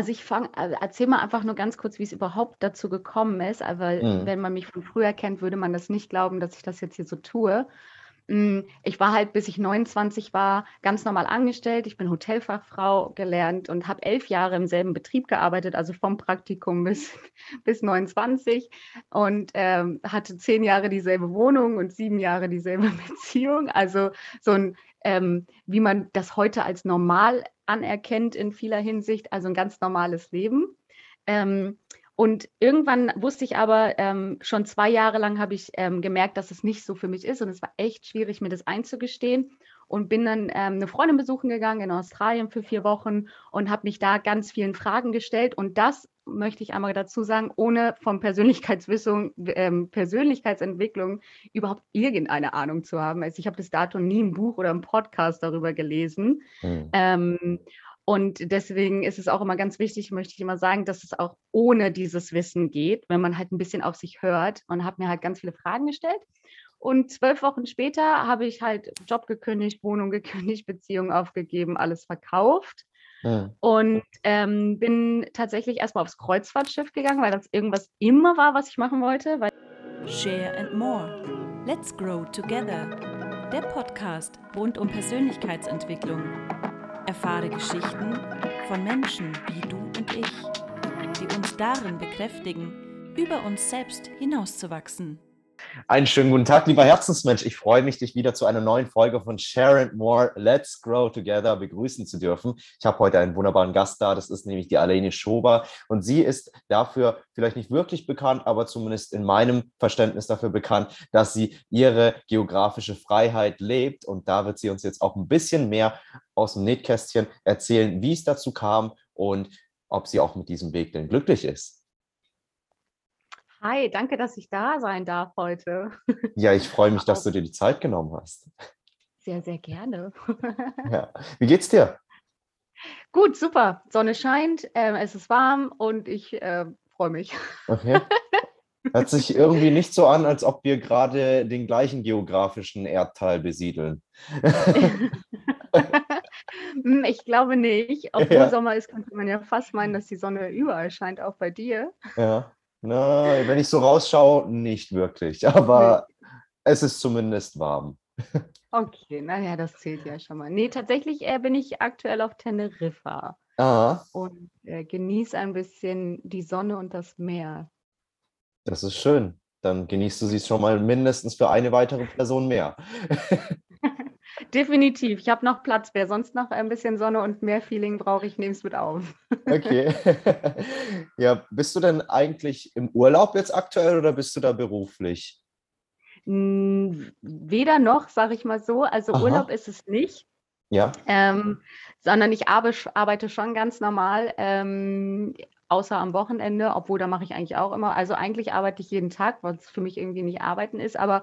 Also ich fange, äh, erzähl mal einfach nur ganz kurz, wie es überhaupt dazu gekommen ist. Aber Mhm. wenn man mich von früher kennt, würde man das nicht glauben, dass ich das jetzt hier so tue. Mm, Ich war halt, bis ich 29 war, ganz normal angestellt. Ich bin Hotelfachfrau gelernt und habe elf Jahre im selben Betrieb gearbeitet, also vom Praktikum bis, bis 29 und ähm, hatte zehn Jahre dieselbe Wohnung und sieben Jahre dieselbe Beziehung. Also so ein, ähm, wie man das heute als normal anerkennt in vieler Hinsicht, also ein ganz normales Leben. Ähm, und irgendwann wusste ich aber, ähm, schon zwei Jahre lang habe ich ähm, gemerkt, dass es nicht so für mich ist. Und es war echt schwierig, mir das einzugestehen. Und bin dann ähm, eine Freundin besuchen gegangen in Australien für vier Wochen und habe mich da ganz vielen Fragen gestellt. Und das möchte ich einmal dazu sagen, ohne von Persönlichkeitswissung, ähm, Persönlichkeitsentwicklung überhaupt irgendeine Ahnung zu haben. Also ich habe bis dato nie ein Buch oder einen Podcast darüber gelesen. Mhm. Ähm, und deswegen ist es auch immer ganz wichtig, möchte ich immer sagen, dass es auch ohne dieses Wissen geht, wenn man halt ein bisschen auf sich hört und habe mir halt ganz viele Fragen gestellt. Und zwölf Wochen später habe ich halt Job gekündigt, Wohnung gekündigt, Beziehung aufgegeben, alles verkauft Mhm. und ähm, bin tatsächlich erstmal aufs Kreuzfahrtschiff gegangen, weil das irgendwas immer war, was ich machen wollte. Weil Share and More. Let's Grow Together. Der Podcast rund um Persönlichkeitsentwicklung. Erfahre Geschichten von Menschen wie du und ich, die uns darin bekräftigen, über uns selbst hinauszuwachsen. Einen schönen guten Tag, lieber Herzensmensch. Ich freue mich, dich wieder zu einer neuen Folge von Share and More Let's Grow Together begrüßen zu dürfen. Ich habe heute einen wunderbaren Gast da, das ist nämlich die Alene Schober. Und sie ist dafür vielleicht nicht wirklich bekannt, aber zumindest in meinem Verständnis dafür bekannt, dass sie ihre geografische Freiheit lebt. Und da wird sie uns jetzt auch ein bisschen mehr aus dem Nähkästchen erzählen, wie es dazu kam und ob sie auch mit diesem Weg denn glücklich ist. Hi, danke, dass ich da sein darf heute. Ja, ich freue mich, dass du dir die Zeit genommen hast. Sehr, sehr gerne. Ja. Wie geht's dir? Gut, super. Sonne scheint, ähm, es ist warm und ich äh, freue mich. Okay. Hört sich irgendwie nicht so an, als ob wir gerade den gleichen geografischen Erdteil besiedeln. Hm, ich glaube nicht. Obwohl Ja. Sommer ist, könnte man ja fast meinen, dass die Sonne überall scheint, auch bei dir. Ja. Na, wenn ich so rausschaue, nicht wirklich. Aber es ist zumindest warm. Okay, naja, das zählt ja schon mal. Nee, tatsächlich äh, bin ich aktuell auf Teneriffa Ah, und äh, genieße ein bisschen die Sonne und das Meer. das ist schön. Dann genießt du sie schon mal mindestens für eine weitere Person mehr. Definitiv. Ich habe noch Platz. Wer sonst noch ein bisschen Sonne und Meer-Feeling braucht, ich nehme es mit auf. Okay. Ja, bist du denn eigentlich im Urlaub jetzt aktuell oder bist du da beruflich? Weder noch, sage ich mal so. Also Aha. Urlaub ist es nicht. Ja. Ähm, sondern ich arbe, arbeite schon ganz normal, ähm, außer am Wochenende, obwohl da mache ich eigentlich auch immer. Also eigentlich arbeite ich jeden Tag, was für mich irgendwie nicht arbeiten ist, aber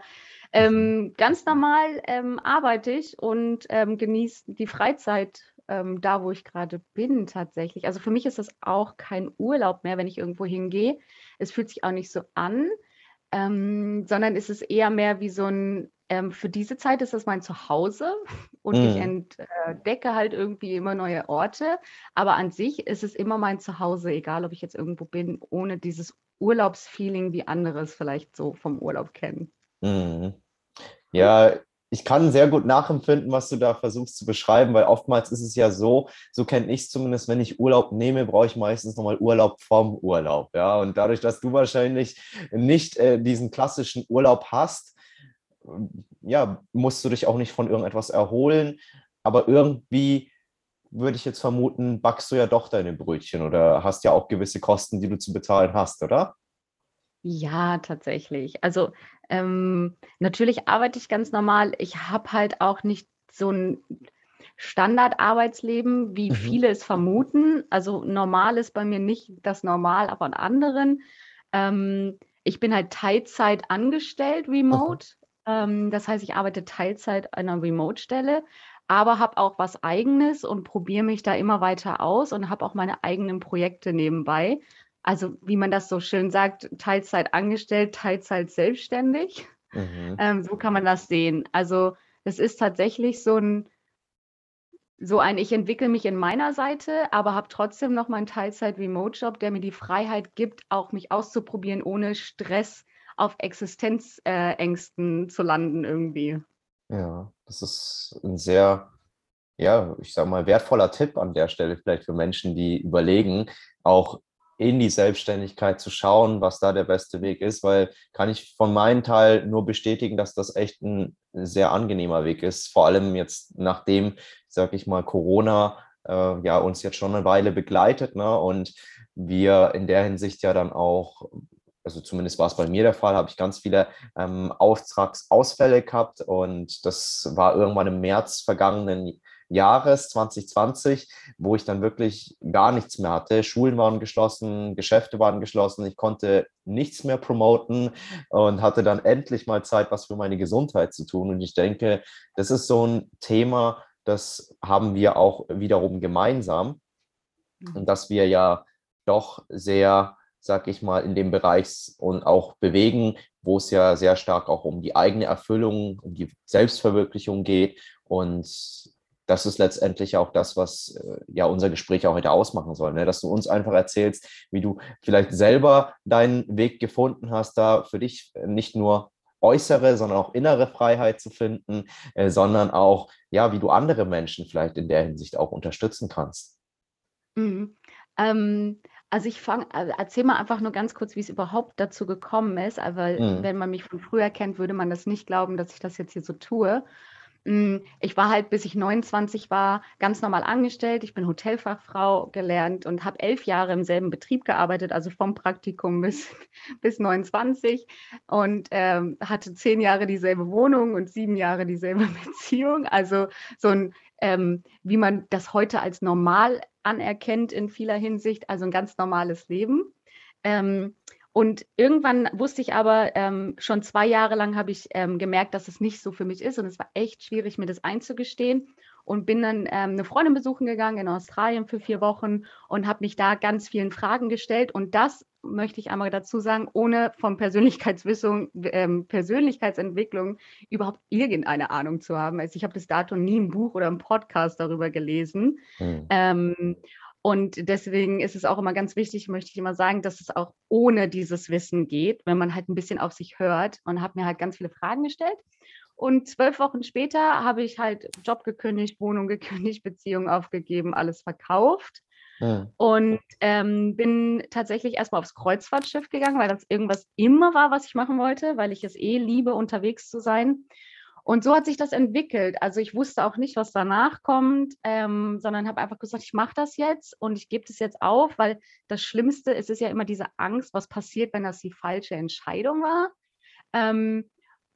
ähm, ganz normal ähm, arbeite ich und ähm, genieße die Freizeit ähm, da, wo ich gerade bin tatsächlich. Also für mich ist das auch kein Urlaub mehr, wenn ich irgendwo hingehe. Es fühlt sich auch nicht so an, ähm, sondern ist es eher mehr wie so ein, ähm, für diese Zeit ist das mein Zuhause und ich Mhm. entdecke halt irgendwie immer neue Orte. Aber an sich ist es immer mein Zuhause, egal ob ich jetzt irgendwo bin, ohne dieses Urlaubsfeeling, wie andere es vielleicht so vom Urlaub kennen. Mhm. Ja, ich kann sehr gut nachempfinden, was du da versuchst zu beschreiben, weil oftmals ist es ja so, so kenne ich es zumindest, wenn ich Urlaub nehme, brauche ich meistens nochmal Urlaub vom Urlaub. Ja, und dadurch, dass du wahrscheinlich nicht äh, diesen klassischen Urlaub hast, ähm, ja, musst du dich auch nicht von irgendetwas erholen. Aber irgendwie würde ich jetzt vermuten, backst du ja doch deine Brötchen oder hast ja auch gewisse Kosten, die du zu bezahlen hast, oder? Ja, tatsächlich. Also ähm, natürlich arbeite ich ganz normal. Ich habe halt auch nicht so ein Standardarbeitsleben, wie Mhm. viele es vermuten. Also normal ist bei mir nicht das Normal, aber an anderen. Ähm, ich bin halt Teilzeit angestellt, remote. Ähm, das heißt, ich arbeite Teilzeit an einer Remote-Stelle, aber habe auch was Eigenes und probiere mich da immer weiter aus und habe auch meine eigenen Projekte nebenbei. Also wie man das so schön sagt, Teilzeit angestellt, Teilzeit selbstständig. Mhm. Ähm, so kann man das sehen. Also das ist tatsächlich so ein, so ein, ich entwickle mich in meiner Seite, aber habe trotzdem noch meinen Teilzeit-Remote-Job, der mir die Freiheit gibt, auch mich auszuprobieren, ohne Stress auf Existenzängsten äh, zu landen irgendwie. Ja, das ist ein sehr, ja, ich sage mal, wertvoller Tipp an der Stelle vielleicht für Menschen, die überlegen, auch in die Selbstständigkeit zu schauen, was da der beste Weg ist, weil kann ich von meinem Teil nur bestätigen, dass das echt ein sehr angenehmer Weg ist. Vor allem jetzt nachdem, sag ich mal, Corona äh, ja uns jetzt schon eine Weile begleitet ne? und wir in der Hinsicht ja dann auch also zumindest war es bei mir der Fall, habe ich ganz viele ähm, Auftragsausfälle gehabt und das war irgendwann im März vergangenen Jahres 2020, wo ich dann wirklich gar nichts mehr hatte. Schulen waren geschlossen, Geschäfte waren geschlossen, ich konnte nichts mehr promoten und hatte dann endlich mal Zeit, was für meine Gesundheit zu tun. Und ich denke, das ist so ein Thema, das haben wir auch wiederum gemeinsam. Mhm. Und dass wir ja doch sehr, sag ich mal, in dem Bereich und auch bewegen, wo es ja sehr stark auch um die eigene Erfüllung, um die Selbstverwirklichung geht. Und das ist letztendlich auch das, was äh, ja unser Gespräch auch heute ausmachen soll, ne? dass du uns einfach erzählst, wie du vielleicht selber deinen Weg gefunden hast, da für dich nicht nur äußere, sondern auch innere Freiheit zu finden, äh, sondern auch, ja, wie du andere Menschen vielleicht in der Hinsicht auch unterstützen kannst. Mhm. Ähm, also ich fange, also erzähl mal einfach nur ganz kurz, wie es überhaupt dazu gekommen ist. Aber mhm. wenn man mich von früher kennt, würde man das nicht glauben, dass ich das jetzt hier so tue. Hm, ich war halt, bis ich 29 war, ganz normal angestellt. Ich bin Hotelfachfrau gelernt und habe elf Jahre im selben Betrieb gearbeitet, also vom Praktikum bis, bis 29 und ähm, hatte zehn Jahre dieselbe Wohnung und sieben Jahre dieselbe Beziehung. Also so ein, ähm, wie man das heute als normal anerkennt in vieler Hinsicht, also ein ganz normales Leben. Ähm, und irgendwann wusste ich aber, ähm, schon zwei Jahre lang habe ich ähm, gemerkt, dass es nicht so für mich ist. Und es war echt schwierig, mir das einzugestehen. Und bin dann ähm, eine Freundin besuchen gegangen in Australien für vier Wochen und habe mich da ganz vielen Fragen gestellt. Und das möchte ich einmal dazu sagen, ohne von Persönlichkeitswissung, ähm, Persönlichkeitsentwicklung überhaupt irgendeine Ahnung zu haben. Also ich habe bis dato nie ein Buch oder ein Podcast darüber gelesen. Mhm. Und deswegen ist es auch immer ganz wichtig, möchte ich immer sagen, dass es auch ohne dieses Wissen geht, wenn man halt ein bisschen auf sich hört und habe mir halt ganz viele Fragen gestellt. Und zwölf Wochen später habe ich halt Job gekündigt, Wohnung gekündigt, Beziehung aufgegeben, alles verkauft. Ja. Und ähm, bin tatsächlich erstmal aufs Kreuzfahrtschiff gegangen, weil das irgendwas immer war, was ich machen wollte, weil ich es eh liebe, unterwegs zu sein. Und so hat sich das entwickelt. Also ich wusste auch nicht, was danach kommt, ähm, sondern habe einfach gesagt, ich mache das jetzt und ich gebe das jetzt auf, weil das Schlimmste ist, ist ja immer diese Angst, was passiert, wenn das die falsche Entscheidung war. Ähm,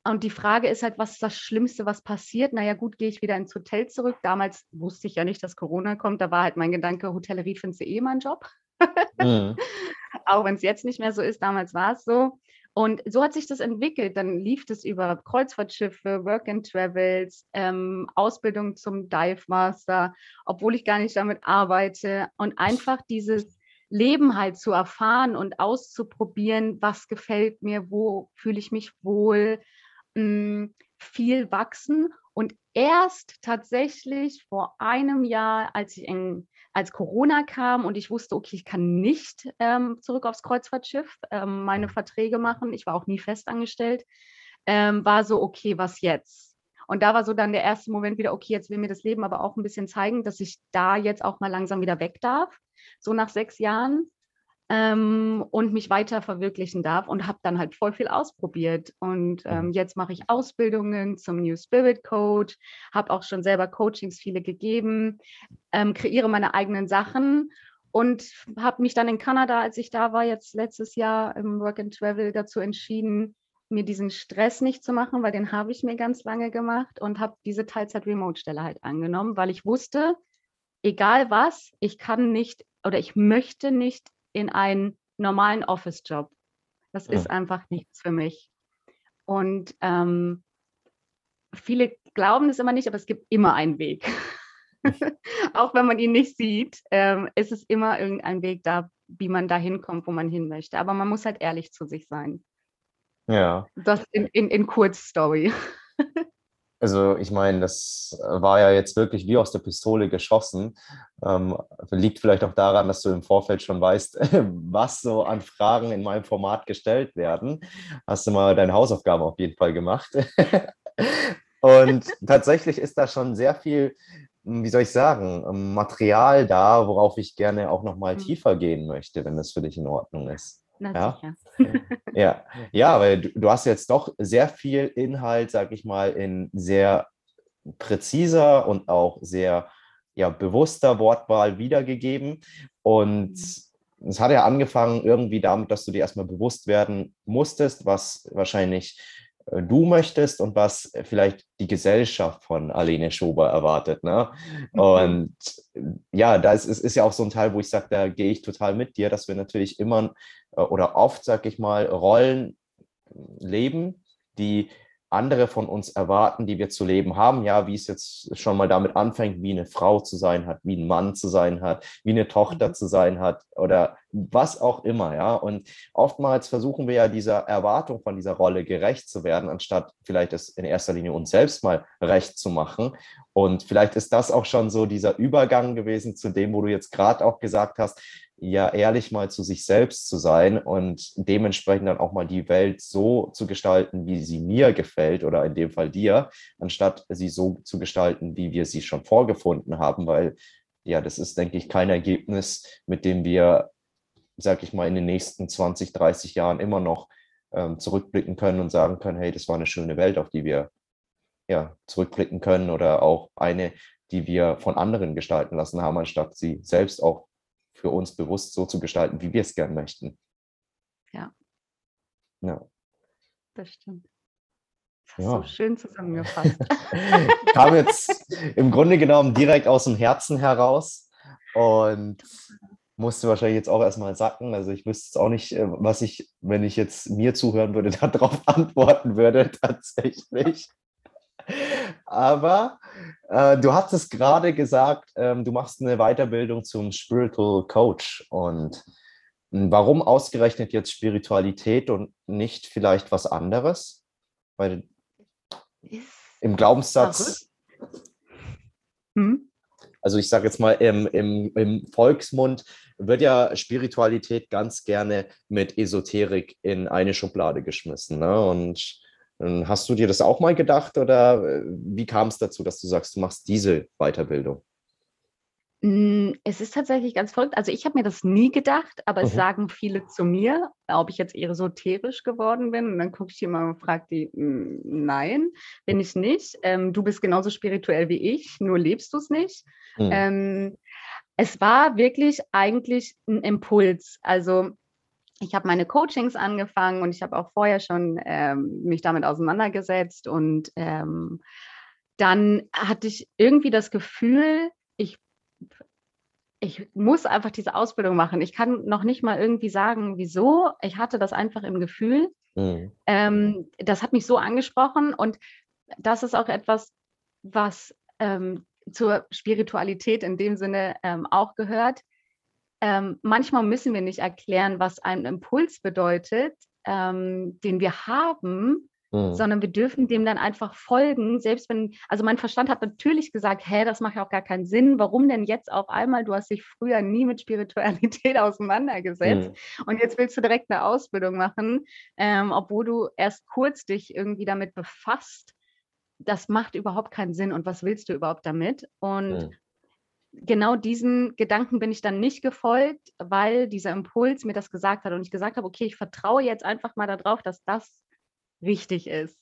und die Frage ist halt, was ist das Schlimmste, was passiert? Naja, gut, gehe ich wieder ins Hotel zurück. Damals wusste ich ja nicht, dass Corona kommt. Da war halt mein Gedanke, Hotellerie findest du eh mein Job. Mhm. Auch wenn es jetzt nicht mehr so ist, damals war es so. Und so hat sich das entwickelt. Dann lief es über Kreuzfahrtschiffe, Work and Travels, ähm, Ausbildung zum Dive Master, obwohl ich gar nicht damit arbeite. Und einfach dieses Leben halt zu erfahren und auszuprobieren, was gefällt mir, wo fühle ich mich wohl, mh, hm, viel wachsen. Und erst tatsächlich vor einem Jahr, als ich in als Corona kam und ich wusste, okay, ich kann nicht ähm, zurück aufs Kreuzfahrtschiff ähm, meine mhm. Verträge machen, ich war auch nie festangestellt, ähm, war so, okay, was jetzt? Und da war so dann der erste Moment wieder, okay, jetzt will mir das Leben aber auch ein bisschen zeigen, dass ich da jetzt auch mal langsam wieder weg darf, so nach sechs Jahren ähm, und mich weiter verwirklichen darf und habe dann halt voll viel ausprobiert. Und ähm, mhm. jetzt mache ich Ausbildungen zum New Spirit Coach, habe auch schon selber Coachings viele gegeben, ähm, kreiere meine eigenen Sachen und habe mich dann in Kanada, als ich da war, jetzt letztes Jahr im Work and Travel dazu entschieden, mir diesen Stress nicht zu machen, weil den habe ich mir ganz lange gemacht und habe diese Teilzeit-Remote-Stelle halt angenommen, weil ich wusste, egal was, ich kann nicht oder ich möchte nicht in einen normalen Office-Job. Das ja. ist einfach nichts für mich. Und ähm, viele glauben es immer nicht, aber es gibt immer einen Weg. Auch wenn man ihn nicht sieht, ähm, ist es immer irgendein Weg da, wie man da hinkommt, wo man hin möchte. Aber man muss halt ehrlich zu sich sein. Ja. Das in, in, in Kurzstory. Also ich meine, das war ja jetzt wirklich wie aus der Pistole geschossen. Ähm, liegt vielleicht auch daran, dass du im Vorfeld schon weißt, was so an Fragen in meinem Format gestellt werden. Hast du mal deine Hausaufgaben auf jeden Fall gemacht. Und tatsächlich ist da schon sehr viel, wie soll ich sagen, Material da, worauf ich gerne auch nochmal mhm. tiefer gehen möchte, wenn das für dich in Ordnung ist. Na, ja? ja, ja, weil du, du, hast jetzt doch sehr viel Inhalt, sag ich mal, in sehr präziser und auch sehr ja, bewusster Wortwahl wiedergegeben. Und mhm. es hat ja angefangen irgendwie damit, dass du dir erstmal bewusst werden musstest, was wahrscheinlich äh, du möchtest und was vielleicht die Gesellschaft von Alene Schober erwartet. Ne? Mhm. Und ja, das ist, ist ja auch so ein Teil, wo ich sage, da gehe ich total mit dir, dass wir natürlich immer äh, oder oft, sag ich mal, Rollen leben, die andere von uns erwarten, die wir zu leben haben. Ja, wie es jetzt schon mal damit anfängt, wie eine Frau zu sein hat, wie ein Mann zu sein hat, wie eine Tochter mhm. zu sein hat oder was auch immer. Ja, und oftmals versuchen wir ja dieser Erwartung von dieser Rolle gerecht zu werden, anstatt vielleicht es in erster Linie uns selbst mal recht zu machen. Und vielleicht ist das auch schon so dieser Übergang gewesen zu dem, wo du jetzt gerade auch gesagt hast, ja ehrlich mal zu sich selbst zu sein und dementsprechend dann auch mal die Welt so zu gestalten, wie sie mir gefällt oder in dem Fall dir, anstatt sie so zu gestalten, wie wir sie schon vorgefunden haben, weil ja, das ist, denke ich, kein Ergebnis, mit dem wir, sag ich mal, in den nächsten 20, 30 Jahren immer noch ähm, zurückblicken können und sagen können, hey, das war eine schöne Welt, auf die wir ja, zurückblicken können oder auch eine, die wir von anderen gestalten lassen haben, anstatt sie selbst auch für uns bewusst so zu gestalten, wie wir es gern möchten. Ja. Ja. Das stimmt. Das ja. so schön zusammengefasst. Kam jetzt im Grunde genommen direkt aus dem Herzen heraus und musste wahrscheinlich jetzt auch erstmal sacken. Also ich wüsste jetzt auch nicht, äh, was ich, wenn ich jetzt mir zuhören würde, darauf antworten würde tatsächlich. Aber äh, du hattest gerade gesagt, ähm, du machst eine Weiterbildung zum Spiritual Coach. Und hm, warum ausgerechnet jetzt Spiritualität und nicht vielleicht was anderes? Weil im Glaubenssatz. Hm? Also ich sage jetzt mal, im, im, im Volksmund wird ja Spiritualität ganz gerne mit Esoterik in eine Schublade geschmissen. Ne? Und hast du dir das auch mal gedacht oder äh, wie kam es dazu, dass du sagst, du machst diese Weiterbildung? Hm, es ist tatsächlich ganz verrückt. Also ich habe mir das nie gedacht, aber es mhm. sagen viele zu mir, ob ich jetzt esoterisch geworden bin. Und dann gucke ich mal und frage die, hm, nein, bin ich nicht. Ähm, du bist genauso spirituell wie ich, nur lebst du es nicht. Mhm. Ähm, es war wirklich eigentlich ein Impuls. Also ich habe meine Coachings angefangen und ich habe auch vorher schon ähm, mich damit auseinandergesetzt und ähm, dann hatte ich irgendwie das Gefühl, ich, ich muss einfach diese Ausbildung machen. Ich kann noch nicht mal irgendwie sagen, wieso. Ich hatte das einfach im Gefühl. Mhm. Ähm, das hat mich so angesprochen und das ist auch etwas, was ähm, zur Spiritualität in dem Sinne ähm, auch gehört ähm, manchmal müssen wir nicht erklären, was ein Impuls bedeutet, ähm, den wir haben, mhm. sondern wir dürfen dem dann einfach folgen, selbst wenn, also mein Verstand hat natürlich gesagt, hä, das macht ja auch gar keinen Sinn, warum denn jetzt auf einmal, du hast dich früher nie mit Spiritualität auseinandergesetzt mhm. und jetzt willst du direkt eine Ausbildung machen, ähm, obwohl du erst kurz dich irgendwie damit befasst, das macht überhaupt keinen Sinn und was willst du überhaupt damit? Und mhm genau diesen Gedanken bin ich dann nicht gefolgt, weil dieser Impuls mir das gesagt hat und ich gesagt habe, okay, ich vertraue jetzt einfach mal darauf, dass das richtig ist.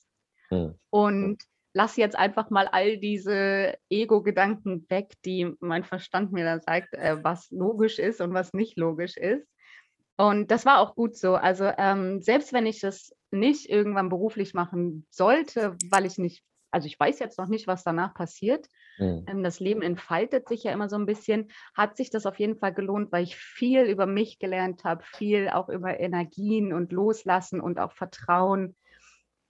Mhm. Und lasse jetzt einfach mal all diese Ego-Gedanken weg, die mein Verstand mir da sagt, äh, was logisch ist und was nicht logisch ist. Und das war auch gut so. Also ähm, selbst wenn ich das nicht irgendwann beruflich machen sollte, weil ich nicht also ich weiß jetzt noch nicht, was danach passiert. Mhm. Ähm, das Leben entfaltet sich ja immer so ein bisschen. Hat sich das auf jeden Fall gelohnt, weil ich viel über mich gelernt habe, viel auch über Energien und Loslassen und auch Vertrauen.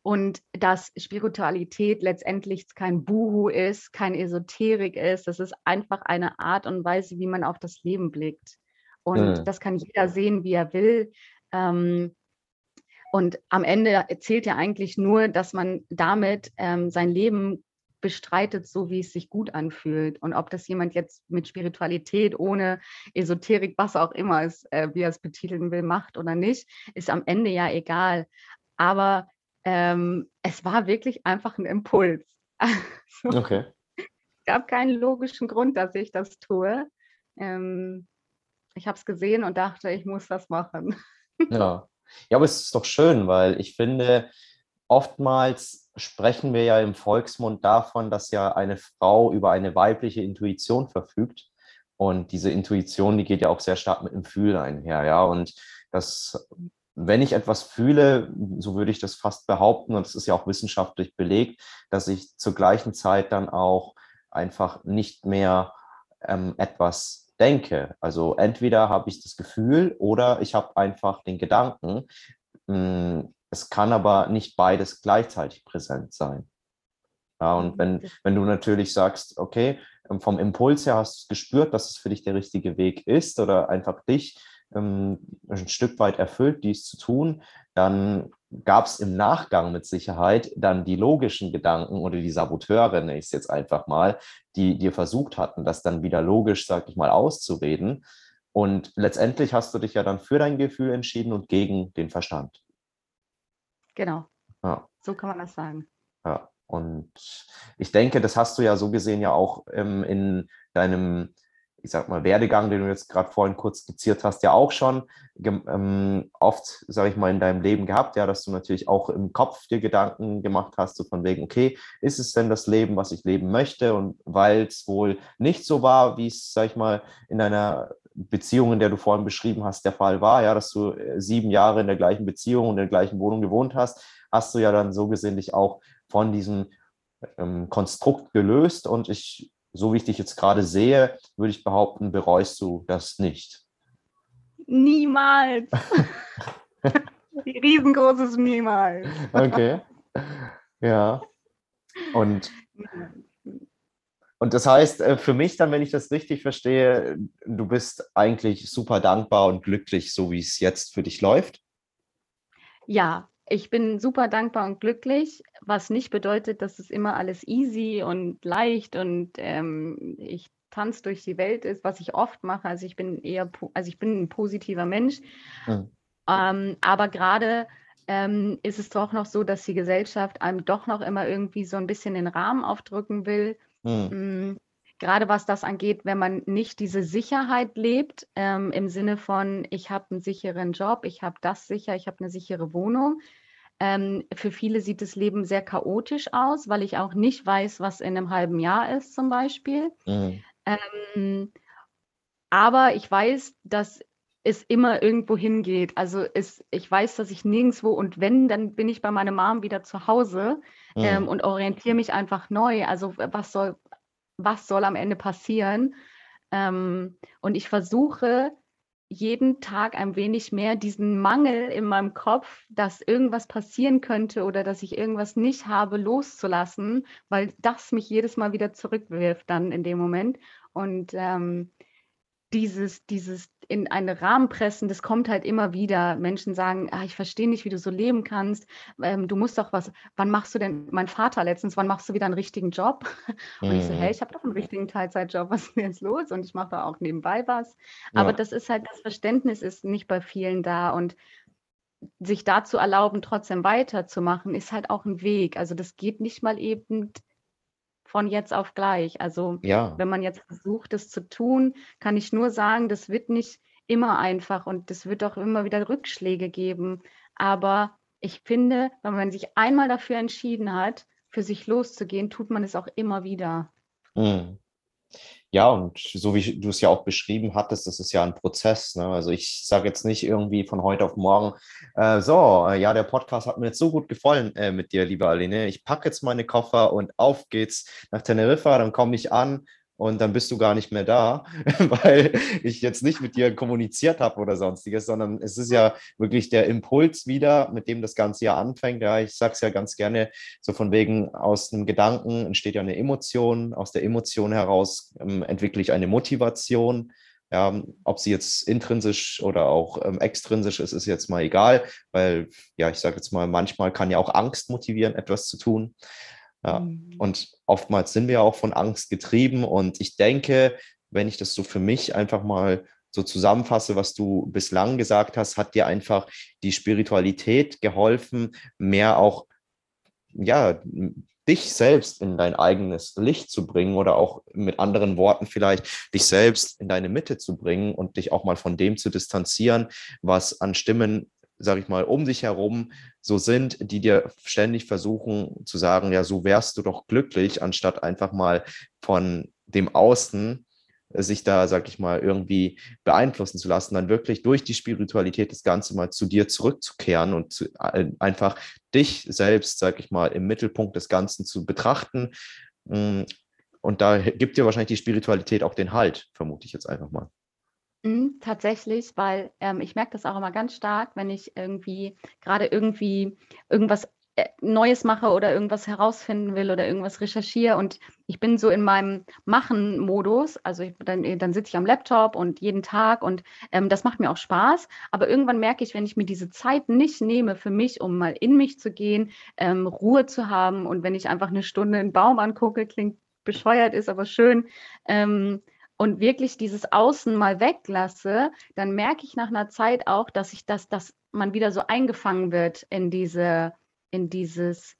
Und dass Spiritualität letztendlich kein Buhu ist, kein Esoterik ist. Das ist einfach eine Art und Weise, wie man auf das Leben blickt. Und mhm. das kann jeder sehen, wie er will. Ähm, und am Ende erzählt ja eigentlich nur, dass man damit ähm, sein Leben bestreitet so, wie es sich gut anfühlt. Und ob das jemand jetzt mit Spiritualität, ohne Esoterik, was auch immer es, äh, wie er es betiteln will, macht oder nicht, ist am Ende ja egal. Aber ähm, es war wirklich einfach ein Impuls. Also, okay. Es gab keinen logischen Grund, dass ich das tue. Ähm, ich habe es gesehen und dachte, ich muss das machen. Ja. ja, aber es ist doch schön, weil ich finde, oftmals sprechen wir ja im Volksmund davon, dass ja eine Frau über eine weibliche Intuition verfügt. Und diese Intuition, die geht ja auch sehr stark mit dem Fühlen einher, ja. Und das, wenn ich etwas fühle, so würde ich das fast behaupten, und es ist ja auch wissenschaftlich belegt, dass ich zur gleichen Zeit dann auch einfach nicht mehr ähm, etwas denke. Also entweder habe ich das Gefühl oder ich habe einfach den Gedanken. Hm, es kann aber nicht beides gleichzeitig präsent sein. Ja, und wenn, wenn du natürlich sagst, okay, ähm, vom Impuls her hast du gespürt, dass es für dich der richtige Weg ist oder einfach dich ähm, ein Stück weit erfüllt, dies zu tun, dann gab es im Nachgang mit Sicherheit dann die logischen Gedanken oder die Saboteure, nenne ich es jetzt einfach mal, die dir versucht hatten, das dann wieder logisch, sag ich mal, auszureden. Und letztendlich hast du dich ja dann für dein Gefühl entschieden und gegen den Verstand. Genau. Ja. So kann man das sagen. Ja. Und ich denke, das hast du ja so gesehen ja auch ähm, in deinem ich sag mal, Werdegang, den du jetzt gerade vorhin kurz skizziert hast, ja auch schon ähm, oft, sage ich mal, in deinem Leben gehabt, ja, dass du natürlich auch im Kopf dir Gedanken gemacht hast, so von wegen, okay, ist es denn das Leben, was ich leben möchte? Und weil es wohl nicht so war, wie es, sag ich mal, in deiner Beziehung, in der du vorhin beschrieben hast, der Fall war, ja, dass du äh, sieben Jahre in der gleichen Beziehung und in der gleichen Wohnung gewohnt hast, hast du ja dann so gesehen dich auch von diesem ähm, Konstrukt gelöst und ich so wie ich dich jetzt gerade sehe, würde ich behaupten, bereust du das nicht. Niemals. Riesengroßes Niemals. Okay. Ja. Und, und das heißt, äh, für mich dann, wenn ich das richtig verstehe, du bist eigentlich super dankbar und glücklich, so wie es jetzt für dich läuft? Ja, ich bin super dankbar und glücklich, was nicht bedeutet, dass es immer alles easy und leicht und ähm, ich tanze durch die Welt ist, was ich oft mache. Also ich bin eher, also ich bin ein positiver Mensch. Mhm. Ähm, aber gerade ähm, ist es doch noch so, dass die Gesellschaft einem doch noch immer irgendwie so ein bisschen den Rahmen aufdrücken will. Mhm. Gerade was das angeht, wenn man nicht diese Sicherheit lebt, ähm, im Sinne von, ich habe einen sicheren Job, ich habe das sicher, ich habe eine sichere Wohnung, ähm, für viele sieht das Leben sehr chaotisch aus, weil ich auch nicht weiß, was in einem halben Jahr ist zum Beispiel. Mhm. Ähm, aber ich weiß, dass es immer irgendwo hingeht. Also es, ich weiß, dass ich nirgendwo und wenn, dann bin ich bei meiner Mom wieder zu Hause ähm, und orientiere mich einfach neu. Also was soll, was soll am Ende passieren? Ähm, und ich versuche jeden Tag ein wenig mehr diesen Mangel in meinem Kopf, dass irgendwas passieren könnte oder dass ich irgendwas nicht habe, loszulassen, weil das mich jedes Mal wieder zurückwirft dann in dem Moment. Und ähm, dieses, dieses in einen Rahmen pressen, das kommt halt immer wieder. Menschen sagen, ah, ich verstehe nicht, wie du so leben kannst. Ähm, du musst doch was, wann machst du denn, mein Vater letztens, wann machst du wieder einen richtigen Job? Und mhm. ich so, hey, mhm. ich habe doch einen richtigen Teilzeitjob, was ist denn jetzt los? Und ich mache da auch nebenbei was. Aber ja. das ist halt, das Verständnis ist nicht bei vielen da und sich dazu erlauben, trotzdem weiterzumachen, ist halt auch ein Weg. Also das geht nicht mal eben von jetzt auf gleich. Also ja. wenn man jetzt versucht, das zu tun, kann ich nur sagen, das wird nicht immer einfach und es wird auch immer wieder Rückschläge geben. Aber ich finde, wenn man sich einmal dafür entschieden hat, für sich loszugehen, tut man es auch immer wieder. Mhm. Ja, und so wie du es ja auch beschrieben hattest, das ist ja ein Prozess. Ne? Also ich sage jetzt nicht irgendwie von heute auf morgen, äh, so, äh, ja, der Podcast hat mir jetzt so gut gefallen äh, mit dir, liebe Aline. Ich packe jetzt meine Koffer und auf geht's nach Teneriffa, dann komme ich an, und dann bist du gar nicht mehr da, weil ich jetzt nicht mit dir kommuniziert habe oder sonstiges, sondern es ist ja wirklich der Impuls wieder, mit dem das Ganze ja anfängt. Ja, ich sage es ja ganz gerne so von wegen, aus einem Gedanken entsteht ja eine Emotion, aus der Emotion heraus ähm, entwickle ich eine Motivation. Ja, ob sie jetzt intrinsisch oder auch ähm, extrinsisch ist, ist jetzt mal egal, weil ja, ich sage jetzt mal, manchmal kann ja auch Angst motivieren, etwas zu tun. Ja. Mhm. Und oftmals sind wir auch von Angst getrieben. Und ich denke, wenn ich das so für mich einfach mal so zusammenfasse, was du bislang gesagt hast, hat dir einfach die Spiritualität geholfen, mehr auch, ja, dich selbst in dein eigenes Licht zu bringen oder auch mit anderen Worten vielleicht dich selbst in deine Mitte zu bringen und dich auch mal von dem zu distanzieren, was an Stimmen, sage ich mal, um dich herum so sind, die dir ständig versuchen zu sagen, ja, so wärst du doch glücklich, anstatt einfach mal von dem Außen sich da, sag ich mal, irgendwie beeinflussen zu lassen, dann wirklich durch die Spiritualität das Ganze mal zu dir zurückzukehren und zu, äh, einfach dich selbst, sag ich mal, im Mittelpunkt des Ganzen zu betrachten. Mm, und da gibt dir wahrscheinlich die Spiritualität auch den Halt, vermute ich jetzt einfach mal. Mhm, tatsächlich, weil ähm, ich merke das auch immer ganz stark, wenn ich irgendwie gerade irgendwie irgendwas äh, Neues mache oder irgendwas herausfinden will oder irgendwas recherchiere und ich bin so in meinem Machen-Modus, also ich, dann, äh, dann sitze ich am Laptop und jeden Tag und ähm, das macht mir auch Spaß, aber irgendwann merke ich, wenn ich mir diese Zeit nicht nehme für mich, um mal in mich zu gehen, ähm, Ruhe zu haben und wenn ich einfach eine Stunde einen Baum angucke, klingt bescheuert, ist aber schön, ähm, und wirklich dieses Außen mal weglasse, dann merke ich nach einer Zeit auch, dass ich das, dass man wieder so eingefangen wird in diese in dieses,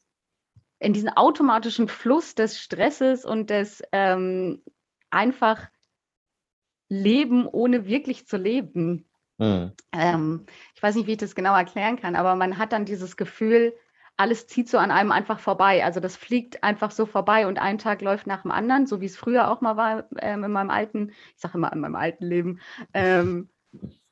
in diesen automatischen Fluss des Stresses und des ähm, einfach Leben, ohne wirklich zu leben. Mhm. Ähm, ich weiß nicht, wie ich das genau erklären kann, aber man hat dann dieses Gefühl, alles zieht so an einem einfach vorbei. Also das fliegt einfach so vorbei und ein Tag läuft nach dem anderen, so wie es früher auch mal war ähm, in meinem alten, ich sage immer in meinem alten Leben. Ähm,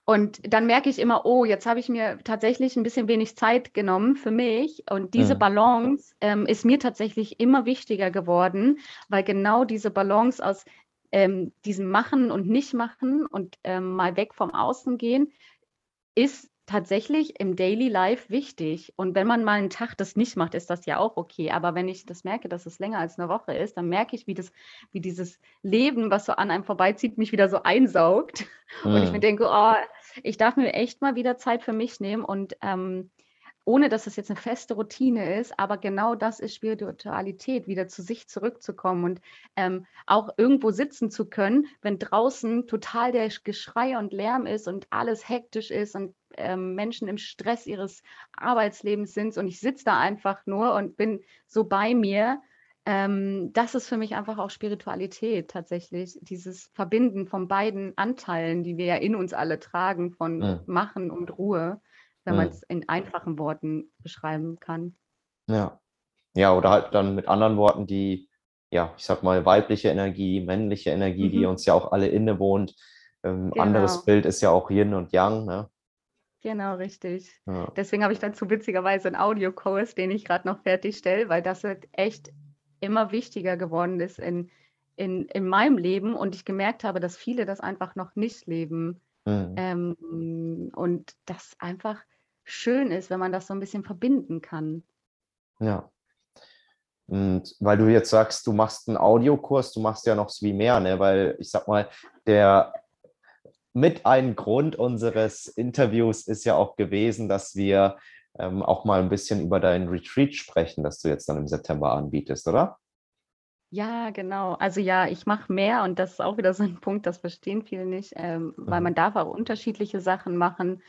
und dann merke ich immer, oh, jetzt habe ich mir tatsächlich ein bisschen wenig Zeit genommen für mich. Und diese ja. Balance ähm, ist mir tatsächlich immer wichtiger geworden, weil genau diese Balance aus ähm, diesem Machen und Nicht-Machen und ähm, mal weg vom Außen gehen, ist tatsächlich im Daily Life wichtig. Und wenn man mal einen Tag das nicht macht, ist das ja auch okay. Aber wenn ich das merke, dass es länger als eine Woche ist, dann merke ich, wie, das, wie dieses Leben, was so an einem vorbeizieht, mich wieder so einsaugt. Mhm. Und ich mir hm. denke, oh, ich darf mir echt mal wieder Zeit für mich nehmen und ähm, ohne dass es jetzt eine feste Routine ist, aber genau das ist Spiritualität, wieder zu sich zurückzukommen und ähm, auch irgendwo sitzen zu können, wenn draußen total der Geschrei und Lärm ist und alles hektisch ist und ähm, Menschen im Stress ihres Arbeitslebens sind und ich sitze da einfach nur und bin so bei mir. Ähm, das ist für mich einfach auch Spiritualität tatsächlich, dieses Verbinden von beiden Anteilen, die wir ja in uns alle tragen, von ja. Machen und Ruhe wenn man es in einfachen Worten beschreiben kann. Ja. Ja, oder halt dann mit anderen Worten die, ja, ich sag mal, weibliche Energie, männliche Energie, mhm. die uns ja auch alle innewohnt. Ähm, genau. Anderes Bild ist ja auch Yin und Yang, ne? Genau, richtig. Ja. Deswegen habe ich dazu witzigerweise einen Audiokurs, den ich gerade noch fertigstelle, weil das halt echt immer wichtiger geworden ist in, in, in meinem Leben und ich gemerkt habe, dass viele das einfach noch nicht leben. Mhm. Ähm, und das einfach schön ist, wenn man das so ein bisschen verbinden kann. Ja. Und weil du jetzt sagst, du machst einen Audiokurs, du machst ja noch so wie mehr, ne? Weil ich sag mal, der mit ein Grund unseres Interviews ist ja auch gewesen, dass wir ähm, auch mal ein bisschen über dein Retreat sprechen, das du jetzt dann im September anbietest, oder? Ja, genau. Also ja, ich mache mehr und das ist auch wieder so ein Punkt, das verstehen viele nicht, ähm, weil mhm. man darf auch unterschiedliche Sachen machen.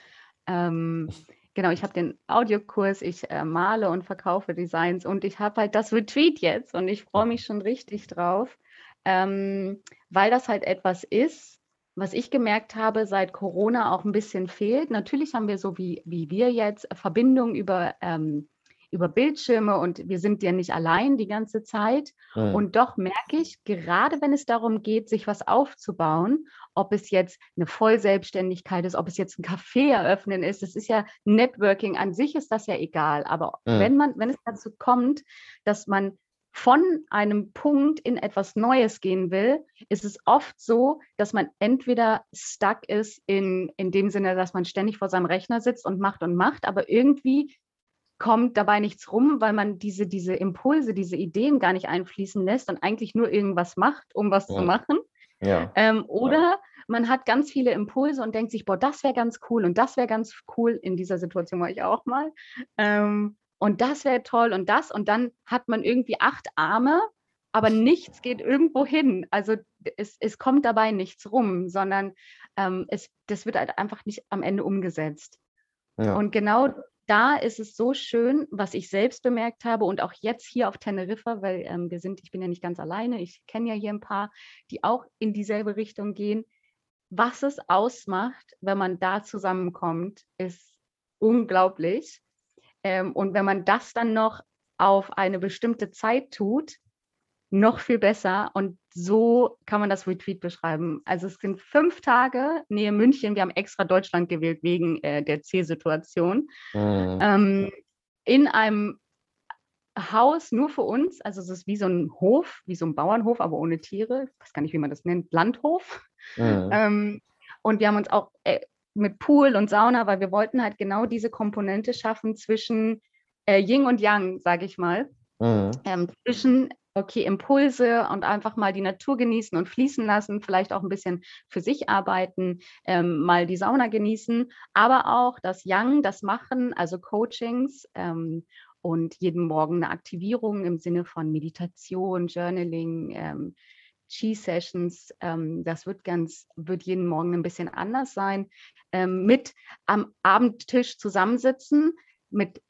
Ähm, genau, ich habe den Audiokurs, ich äh, male und verkaufe Designs und ich habe halt das Retreat jetzt und ich freue mich schon richtig drauf, ähm, weil das halt etwas ist, was ich gemerkt habe, seit Corona auch ein bisschen fehlt. Natürlich haben wir so wie, wie wir jetzt Verbindung über ähm, über Bildschirme und wir sind ja nicht allein die ganze Zeit. Mhm. Und doch merke ich, gerade wenn es darum geht, sich was aufzubauen, ob es jetzt eine Vollselbstständigkeit ist, ob es jetzt ein Café eröffnen ist, das ist ja Networking an sich ist das ja egal. Aber mhm. wenn man, wenn es dazu kommt, dass man von einem Punkt in etwas Neues gehen will, ist es oft so, dass man entweder stuck ist in, in dem Sinne, dass man ständig vor seinem Rechner sitzt und macht und macht, aber irgendwie kommt dabei nichts rum, weil man diese, diese Impulse, diese Ideen gar nicht einfließen lässt und eigentlich nur irgendwas macht, um was ja. zu machen. Ja. Ähm, oder ja. man hat ganz viele Impulse und denkt sich, boah, das wäre ganz cool und das wäre ganz cool. In dieser Situation war ich auch mal. Ähm, und das wäre toll und das. Und dann hat man irgendwie acht Arme, aber nichts geht irgendwo hin. Also es, es kommt dabei nichts rum, sondern ähm, es, das wird halt einfach nicht am Ende umgesetzt. Ja. Und genau da ist es so schön, was ich selbst bemerkt habe und auch jetzt hier auf Teneriffa, weil ähm, wir sind, ich bin ja nicht ganz alleine, ich kenne ja hier ein paar, die auch in dieselbe Richtung gehen. Was es ausmacht, wenn man da zusammenkommt, ist unglaublich. Ähm, und wenn man das dann noch auf eine bestimmte Zeit tut, noch viel besser. Und so kann man das Retreat beschreiben. Also es sind fünf Tage Nähe München. Wir haben extra Deutschland gewählt wegen äh, der C-Situation. Mhm. Ähm, in einem Haus nur für uns. Also es ist wie so ein Hof, wie so ein Bauernhof, aber ohne Tiere. Ich weiß gar nicht, wie man das nennt. Landhof. Mhm. Ähm, und wir haben uns auch äh, mit Pool und Sauna, weil wir wollten halt genau diese Komponente schaffen zwischen äh, Yin und Yang, sage ich mal. Mhm. Ähm, zwischen okay, Impulse und einfach mal die Natur genießen und fließen lassen, vielleicht auch ein bisschen für sich arbeiten, ähm, mal die Sauna genießen, aber auch das Yang, das Machen, also Coachings ähm, und jeden Morgen eine Aktivierung im Sinne von Meditation, Journaling, ähm, Chi-Sessions. Ähm, das wird ganz, wird jeden Morgen ein bisschen anders sein. Ähm, mit am Abendtisch zusammensitzen, mit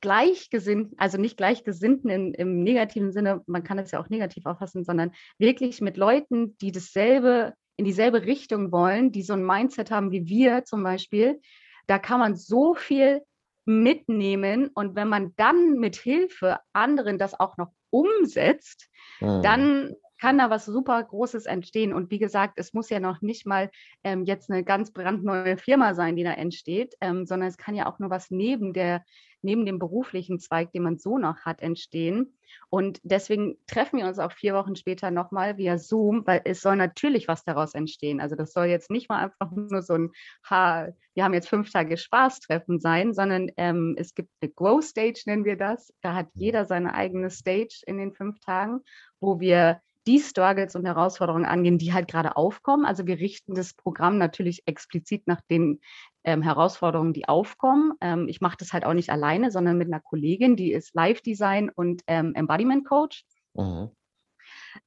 Gleichgesinnten, also nicht Gleichgesinnten in, im negativen Sinne, man kann es ja auch negativ auffassen, sondern wirklich mit Leuten, die dasselbe, in dieselbe Richtung wollen, die so ein Mindset haben wie wir zum Beispiel. Da kann man so viel mitnehmen und wenn man dann mit Hilfe anderen das auch noch umsetzt, mhm. dann kann da was super Großes entstehen. Und wie gesagt, es muss ja noch nicht mal ähm, jetzt eine ganz brandneue Firma sein, die da entsteht, ähm, sondern es kann ja auch nur was neben der neben dem beruflichen Zweig, den man so noch hat, entstehen. Und deswegen treffen wir uns auch vier Wochen später nochmal via Zoom, weil es soll natürlich was daraus entstehen. Also das soll jetzt nicht mal einfach nur so ein, ha, wir haben jetzt fünf Tage Spaßtreffen sein, sondern ähm, es gibt eine Grow Stage, nennen wir das. Da hat jeder seine eigene Stage in den fünf Tagen, wo wir die Struggles und Herausforderungen angehen, die halt gerade aufkommen. Also wir richten das Programm natürlich explizit nach den ähm, Herausforderungen, die aufkommen. Ähm, ich mache das halt auch nicht alleine, sondern mit einer Kollegin, die ist Live-Design und ähm, Embodiment Coach. Mhm.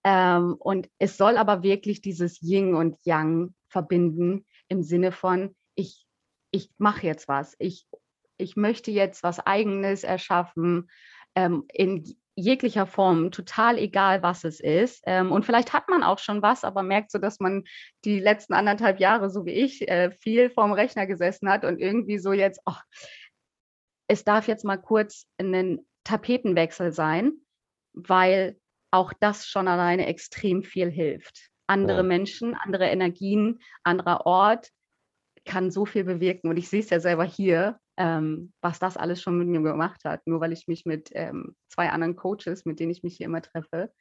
Ähm, und es soll aber wirklich dieses Yin und Yang verbinden im Sinne von, ich, ich mache jetzt was, ich, ich möchte jetzt was Eigenes erschaffen. Ähm, in jeglicher Form, total egal, was es ist. Ähm, und vielleicht hat man auch schon was, aber merkt so, dass man die letzten anderthalb Jahre, so wie ich, äh, viel vorm Rechner gesessen hat und irgendwie so jetzt, oh, es darf jetzt mal kurz ein Tapetenwechsel sein, weil auch das schon alleine extrem viel hilft. Andere ja. Menschen, andere Energien, anderer Ort kann so viel bewirken. Und ich sehe es ja selber hier, ähm, was das alles schon mit mir gemacht hat. Nur weil ich mich mit ähm, zwei anderen Coaches, mit denen ich mich hier immer treffe,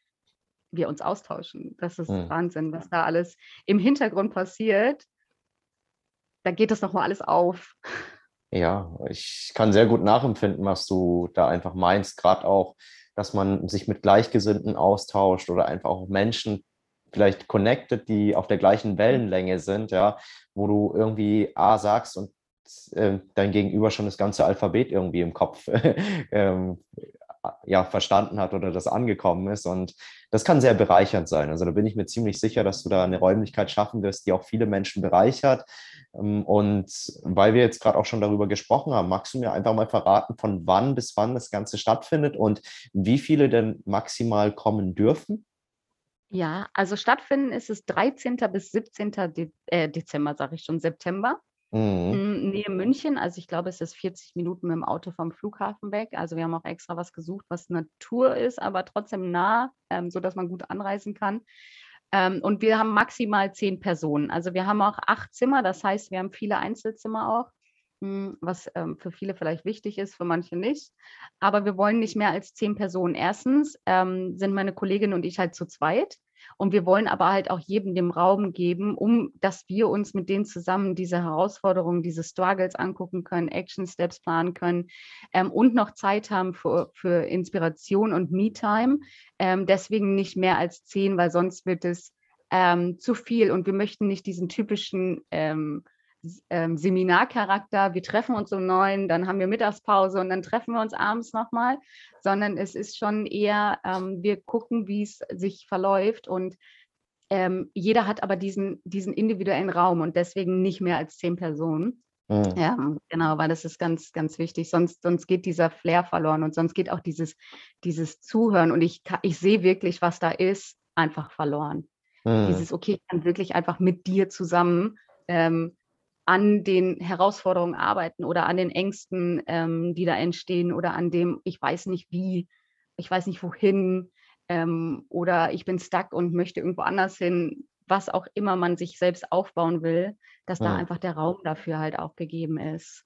wir uns austauschen. Das ist mhm. Wahnsinn, was da alles im Hintergrund passiert. Da geht das nochmal alles auf. Ja, ich kann sehr gut nachempfinden, was du da einfach meinst. Gerade auch, dass man sich mit Gleichgesinnten austauscht oder einfach auch Menschen vielleicht connected, die auf der gleichen Wellenlänge sind, ja, wo du irgendwie A sagst und äh, dein Gegenüber schon das ganze Alphabet irgendwie im Kopf ähm, ja, verstanden hat oder das angekommen ist. Und das kann sehr bereichernd sein. Also da bin ich mir ziemlich sicher, dass du da eine Räumlichkeit schaffen wirst, die auch viele Menschen bereichert. Ähm, und weil wir jetzt gerade auch schon darüber gesprochen haben, magst du mir einfach mal verraten, von wann bis wann das Ganze stattfindet und wie viele denn maximal kommen dürfen? Ja, also stattfinden ist es 13. bis 17. De äh, Dezember, sage ich schon, September. Mhm. Hm, Nähe München, also ich glaube, es ist 40 Minuten mit dem Auto vom Flughafen weg. Also wir haben auch extra was gesucht, was Natur ist, aber trotzdem nah, ähm, sodass man gut anreisen kann. Ähm, und wir haben maximal zehn Personen. Also wir haben auch acht Zimmer, das heißt, wir haben viele Einzelzimmer auch, hm, was ähm, für viele vielleicht wichtig ist, für manche nicht. Aber wir wollen nicht mehr als zehn Personen. Erstens ähm, sind meine Kollegin und ich halt zu zweit. Und wir wollen aber halt auch jedem den Raum geben, um dass wir uns mit denen zusammen diese Herausforderungen, diese Struggles angucken können, Action Steps planen können ähm, und noch Zeit haben für, für Inspiration und Me-Time. Ähm, deswegen nicht mehr als zehn, weil sonst wird es ähm, zu viel und wir möchten nicht diesen typischen ähm, ähm, Seminarcharakter, wir treffen uns um neun, dann haben wir Mittagspause und dann treffen wir uns abends nochmal, sondern es ist schon eher, ähm, wir gucken, wie es sich verläuft und ähm, jeder hat aber diesen, diesen individuellen Raum und deswegen nicht mehr als zehn Personen. Mhm. Ja, genau, weil das ist ganz, ganz wichtig. Sonst, sonst geht dieser Flair verloren und sonst geht auch dieses, dieses Zuhören und ich, ich sehe wirklich, was da ist, einfach verloren. Mhm. Dieses, okay, ich kann wirklich einfach mit dir zusammen ähm, an den Herausforderungen arbeiten oder an den Ängsten, ähm, die da entstehen oder an dem, ich weiß nicht wie, ich weiß nicht wohin ähm, oder ich bin stuck und möchte irgendwo anders hin, was auch immer man sich selbst aufbauen will, dass ja. da einfach der Raum dafür halt auch gegeben ist.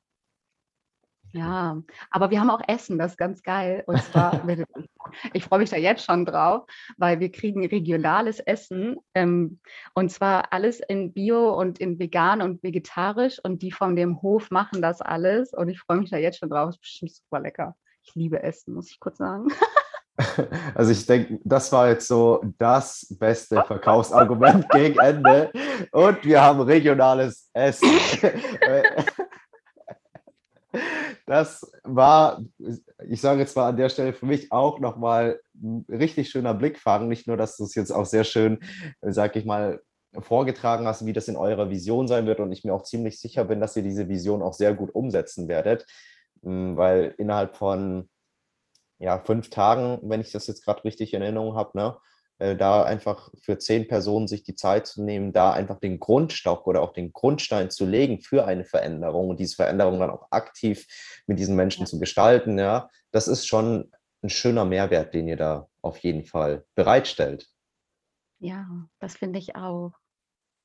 Ja, aber wir haben auch Essen, das ist ganz geil. Und zwar, ich freue mich da jetzt schon drauf, weil wir kriegen regionales Essen. Ähm, und zwar alles in Bio und in vegan und vegetarisch. Und die von dem Hof machen das alles. Und ich freue mich da jetzt schon drauf. Das ist bestimmt super lecker. Ich liebe Essen, muss ich kurz sagen. Also ich denke, das war jetzt so das beste Verkaufsargument gegen Ende. Und wir haben regionales Essen. das war, ich sage jetzt mal an der Stelle für mich auch nochmal ein richtig schöner Blickfang. Nicht nur, dass du es jetzt auch sehr schön, sag ich mal, vorgetragen hast, wie das in eurer Vision sein wird und ich mir auch ziemlich sicher bin, dass ihr diese Vision auch sehr gut umsetzen werdet, hm, weil innerhalb von ja, fünf Tagen, wenn ich das jetzt gerade richtig in Erinnerung habe, ne, äh, da einfach für zehn Personen sich die Zeit zu nehmen, da einfach den Grundstock oder auch den Grundstein zu legen für eine Veränderung und diese Veränderung dann auch aktiv mit diesen Menschen ja. zu gestalten, ja, das ist schon ein schöner Mehrwert, den ihr da auf jeden Fall bereitstellt. Ja, das finde ich auch.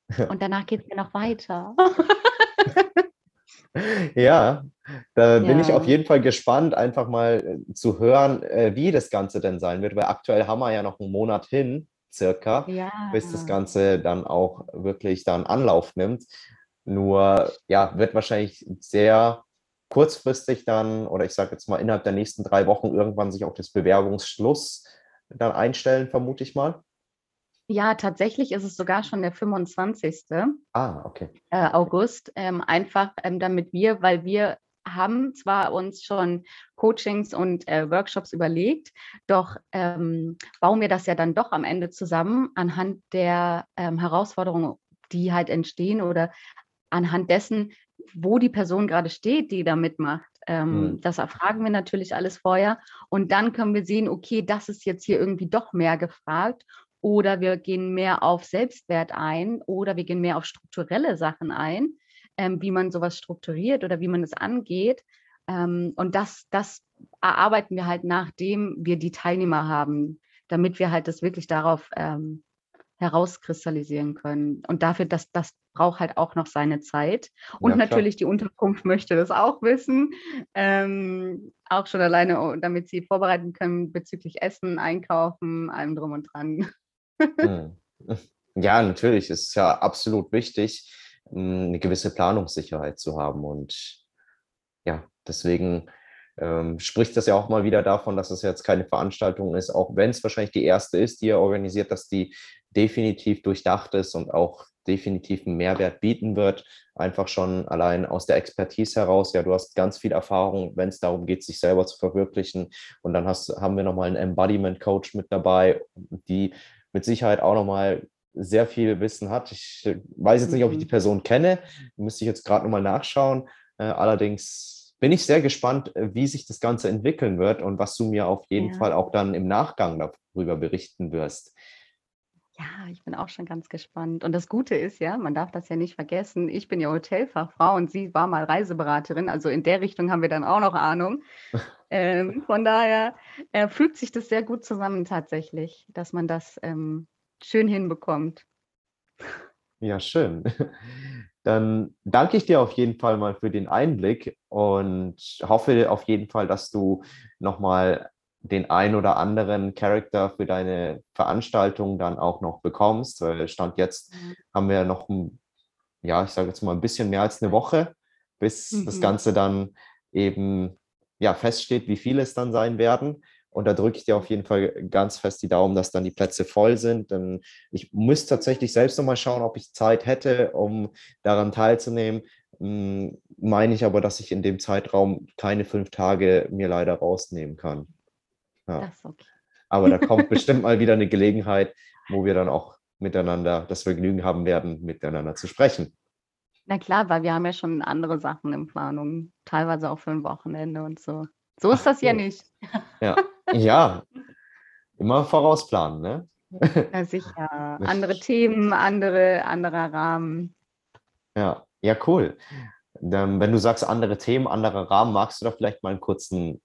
Und danach geht es ja noch weiter. Ja, da bin ich auf jeden Fall gespannt, einfach mal äh, zu hören, äh, wie das Ganze denn sein wird, weil aktuell haben wir ja noch einen Monat hin, circa, bis das Ganze dann auch wirklich dann Anlauf nimmt. Nur, ja, wird wahrscheinlich sehr kurzfristig dann, oder ich sage jetzt mal innerhalb der nächsten drei Wochen irgendwann sich auch das Bewerbungsschluss dann einstellen, vermute ich mal. Ja, tatsächlich ist es sogar schon der 25. Ah, okay. Äh, August. Ähm, einfach ähm, damit wir, weil wir haben zwar uns schon Coachings und äh, Workshops überlegt, doch ähm, bauen wir das ja dann doch am Ende zusammen anhand der ähm, Herausforderungen, die halt entstehen oder anhand dessen, wo die Person gerade steht, die da mitmacht. Ähm, mhm. Das erfragen wir natürlich alles vorher und dann können wir sehen, okay, das ist jetzt hier irgendwie doch mehr gefragt oder wir gehen mehr auf Selbstwert ein oder wir gehen mehr auf strukturelle Sachen ein, ähm, wie man sowas strukturiert oder wie man es angeht. Ähm, und das, das erarbeiten wir halt, nachdem wir die Teilnehmer haben, damit wir halt das wirklich darauf ähm, herauskristallisieren können. Und dafür, dass das braucht halt auch noch seine Zeit. Und ja, natürlich die Unterkunft möchte das auch wissen. Ähm, auch schon alleine, oh, damit sie vorbereiten können bezüglich Essen, Einkaufen, allem drum und dran. Hm. Ja, natürlich. Es ist ja absolut wichtig, hm, eine gewisse Planungssicherheit zu haben. Und ja, deswegen ähm, spricht das ja auch mal wieder davon, dass es jetzt keine Veranstaltung ist, auch wenn es wahrscheinlich die erste ist, die ihr organisiert, dass die definitiv durchdacht ist und auch definitiv einen Mehrwert bieten wird. Einfach schon allein aus der Expertise heraus. Ja, du hast ganz viel Erfahrung, wenn es darum geht, sich selber zu verwirklichen. Und dann hast, haben wir nochmal einen Embodiment Coach mit dabei, die mit Sicherheit auch nochmal sehr viel Wissen hat. Ich weiß jetzt nicht, ob ich die mhm. Person kenne, müsste ich jetzt gerade nochmal nachschauen. Äh, allerdings bin ich sehr gespannt, äh, wie sich das Ganze entwickeln wird und was du mir auf jeden ja. Fall auch dann im Nachgang darüber berichten wirst. Ja, ich bin auch schon ganz gespannt. Und das Gute ist ja, man darf das ja nicht vergessen, ich bin ja Hotelfachfrau und sie war mal Reiseberaterin. Also in der Richtung haben wir dann auch noch Ahnung. ähm, von daher äh, fügt sich das sehr gut zusammen tatsächlich, dass man das ähm, schön hinbekommt. Ja, schön. Dann danke ich dir auf jeden Fall mal für den Einblick und hoffe auf jeden Fall, dass du nochmal den ein oder anderen Charakter für deine Veranstaltung dann auch noch bekommst. Weil Stand jetzt mhm. haben wir noch, ein, ja, ich sage jetzt mal ein bisschen mehr als eine Woche, bis mhm. das Ganze dann eben ja, feststeht, wie viele es dann sein werden. Und da drücke ich dir auf jeden Fall ganz fest die Daumen, dass dann die Plätze voll sind. Denn ich muss tatsächlich selbst nochmal schauen, ob ich Zeit hätte, um daran teilzunehmen. mm, meine ich aber, dass ich in dem Zeitraum keine fünf Tage mir leider rausnehmen kann. Ja. Das ist okay. Aber da kommt bestimmt mal wieder eine Gelegenheit, wo wir dann auch miteinander das Vergnügen haben werden, miteinander zu sprechen. Na klar, weil wir haben ja schon andere Sachen in Planung, teilweise auch für ein Wochenende und so. So ist Ach das ja so. nicht. Ja, ja. immer vorausplanen, ne? Ja, sicher. Andere Themen, andere, anderer Rahmen. Ja, ja, cool. Dann, wenn du sagst andere Themen, anderer Rahmen, magst du doch vielleicht mal einen kurzen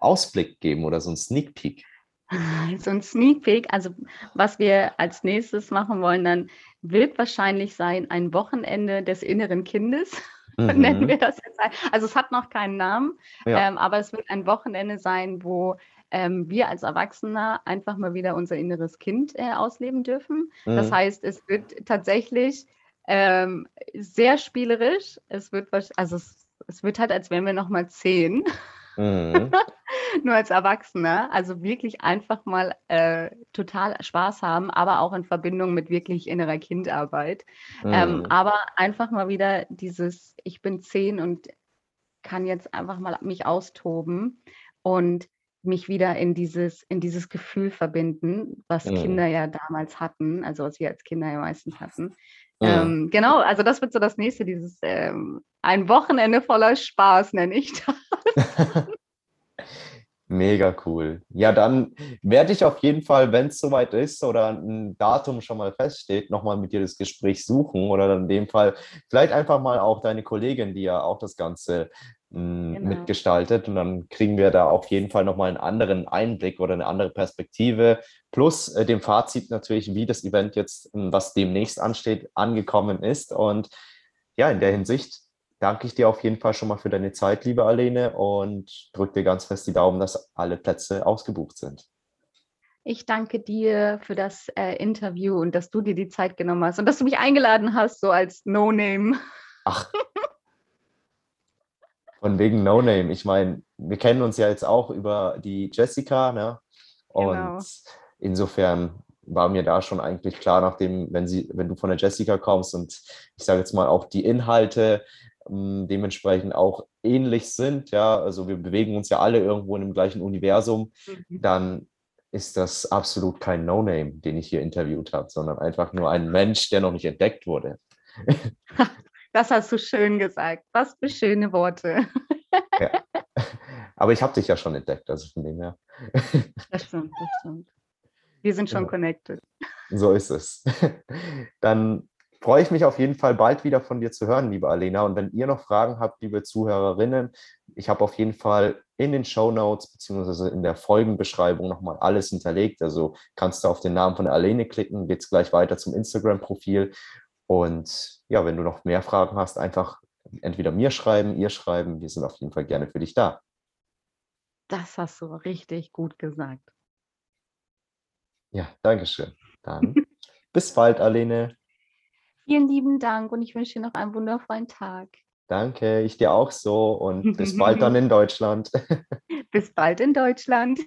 Ausblick geben oder so einen Sneak Peek? So ein Sneak Peek, also was wir als nächstes machen wollen, dann wird wahrscheinlich sein ein Wochenende des inneren Kindes, nennen Mhm. wir das jetzt. ein. Also es hat noch keinen Namen, Ja. ähm, aber es wird ein Wochenende sein, wo ähm, wir als Erwachsene einfach mal wieder unser inneres Kind äh, ausleben dürfen. Das Mhm. heißt, es wird tatsächlich ähm, sehr spielerisch. Es wird, also es, es wird halt, als wären wir noch mal zehn. Mhm. nur als Erwachsener. Also wirklich einfach mal äh, total Spaß haben, aber auch in Verbindung mit wirklich innerer Kindarbeit. Ähm, Mhm. aber einfach mal wieder dieses, ich bin zehn und kann jetzt einfach mal mich austoben und mich wieder in dieses, in dieses Gefühl verbinden, was Mhm. Kinder ja damals hatten, also was wir als Kinder ja meistens hatten. Ähm, genau, also das wird so das nächste, dieses ähm, ein Wochenende voller Spaß, nenne ich das. Mega cool. Ja, dann werde ich auf jeden Fall, wenn es soweit ist oder ein Datum schon mal feststeht, nochmal mit dir das Gespräch suchen oder dann in dem Fall vielleicht einfach mal auch deine Kollegin, die ja auch das Ganze Genau. mitgestaltet und dann kriegen wir da auf jeden Fall nochmal einen anderen Einblick oder eine andere Perspektive plus äh, dem Fazit natürlich, wie das Event jetzt, mh, was demnächst ansteht, angekommen ist und ja, in der Hinsicht danke ich dir auf jeden Fall schon mal für deine Zeit, liebe Alene, und drücke dir ganz fest die Daumen, dass alle Plätze ausgebucht sind. Ich danke dir für das äh, Interview und dass du dir die Zeit genommen hast und dass du mich eingeladen hast, so als No-Name. Ach, von wegen No Name. Ich meine, wir kennen uns ja jetzt auch über die Jessica, ne? Und Genau. insofern war mir da schon eigentlich klar, nachdem, wenn sie, wenn du von der Jessica kommst und ich sage jetzt mal auch die Inhalte ähm, dementsprechend auch ähnlich sind, ja, also wir bewegen uns ja alle irgendwo in dem gleichen Universum, dann ist das absolut kein No-Name, den ich hier interviewt habe, sondern einfach nur ein Mensch, der noch nicht entdeckt wurde. Das hast du schön gesagt. Was für schöne Worte. Aber ich habe dich ja schon entdeckt, also von dem her. Das stimmt, das stimmt. Wir sind schon Ja. connected. So ist es. Dann freue ich mich auf jeden Fall bald wieder von dir zu hören, liebe Alena. Und wenn ihr noch Fragen habt, liebe Zuhörerinnen, ich habe auf jeden Fall in den Show Notes beziehungsweise in der Folgenbeschreibung nochmal alles hinterlegt. Also kannst du auf den Namen von Alene klicken, geht es gleich weiter zum Instagram-Profil. Und ja, wenn du noch mehr Fragen hast, einfach entweder mir schreiben, ihr schreiben. Wir sind auf jeden Fall gerne für dich da. Das hast du richtig gut gesagt. Ja, Dankeschön. Dann bis bald, Alene. Vielen lieben Dank und ich wünsche dir noch einen wundervollen Tag. Danke, ich dir auch so und bis bald dann in Deutschland. Bis bald in Deutschland.